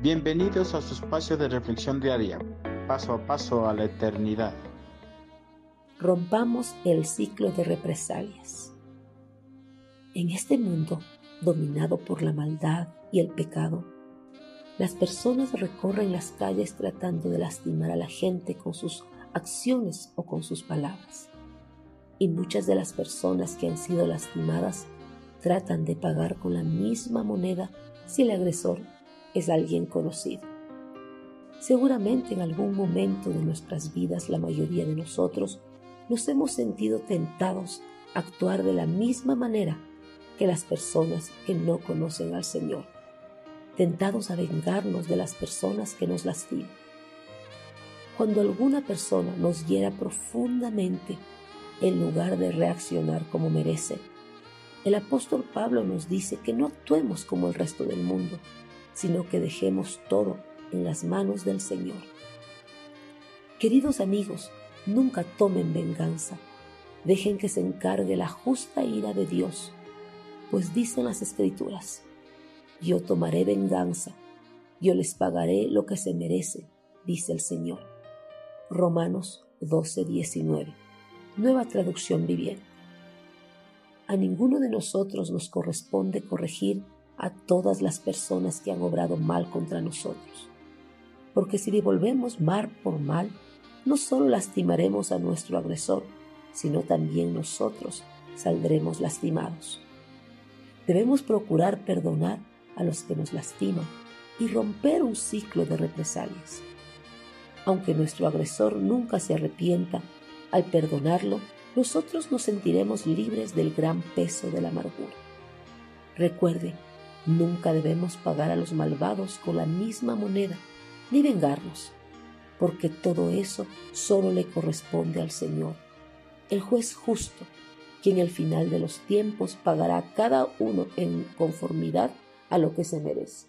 Bienvenidos a su espacio de reflexión diaria, paso a paso a la eternidad. Rompamos el ciclo de represalias. En este mundo dominado por la maldad y el pecado, las personas recorren las calles tratando de lastimar a la gente con sus acciones o con sus palabras. Y muchas de las personas que han sido lastimadas tratan de pagar con la misma moneda si el agresor es alguien conocido. Seguramente en algún momento de nuestras vidas la mayoría de nosotros nos hemos sentido tentados a actuar de la misma manera que las personas que no conocen al Señor, tentados a vengarnos de las personas que nos lastiman. Cuando alguna persona nos hiera profundamente, en lugar de reaccionar como merece, el apóstol Pablo nos dice que no actuemos como el resto del mundo, sino que dejemos todo en las manos del Señor. Queridos amigos, nunca tomen venganza. Dejen que se encargue la justa ira de Dios, pues dicen las escrituras, yo tomaré venganza, yo les pagaré lo que se merece, dice el Señor. Romanos 12:19, nueva traducción viviente a ninguno de nosotros nos corresponde corregir a todas las personas que han obrado mal contra nosotros. Porque si devolvemos mal por mal, no solo lastimaremos a nuestro agresor, sino también nosotros saldremos lastimados. Debemos procurar perdonar a los que nos lastiman y romper un ciclo de represalias. Aunque nuestro agresor nunca se arrepienta, al perdonarlo, nosotros nos sentiremos libres del gran peso de la amargura. Recuerde, nunca debemos pagar a los malvados con la misma moneda, ni vengarnos, porque todo eso solo le corresponde al Señor, el juez justo, quien al final de los tiempos pagará a cada uno en conformidad a lo que se merece.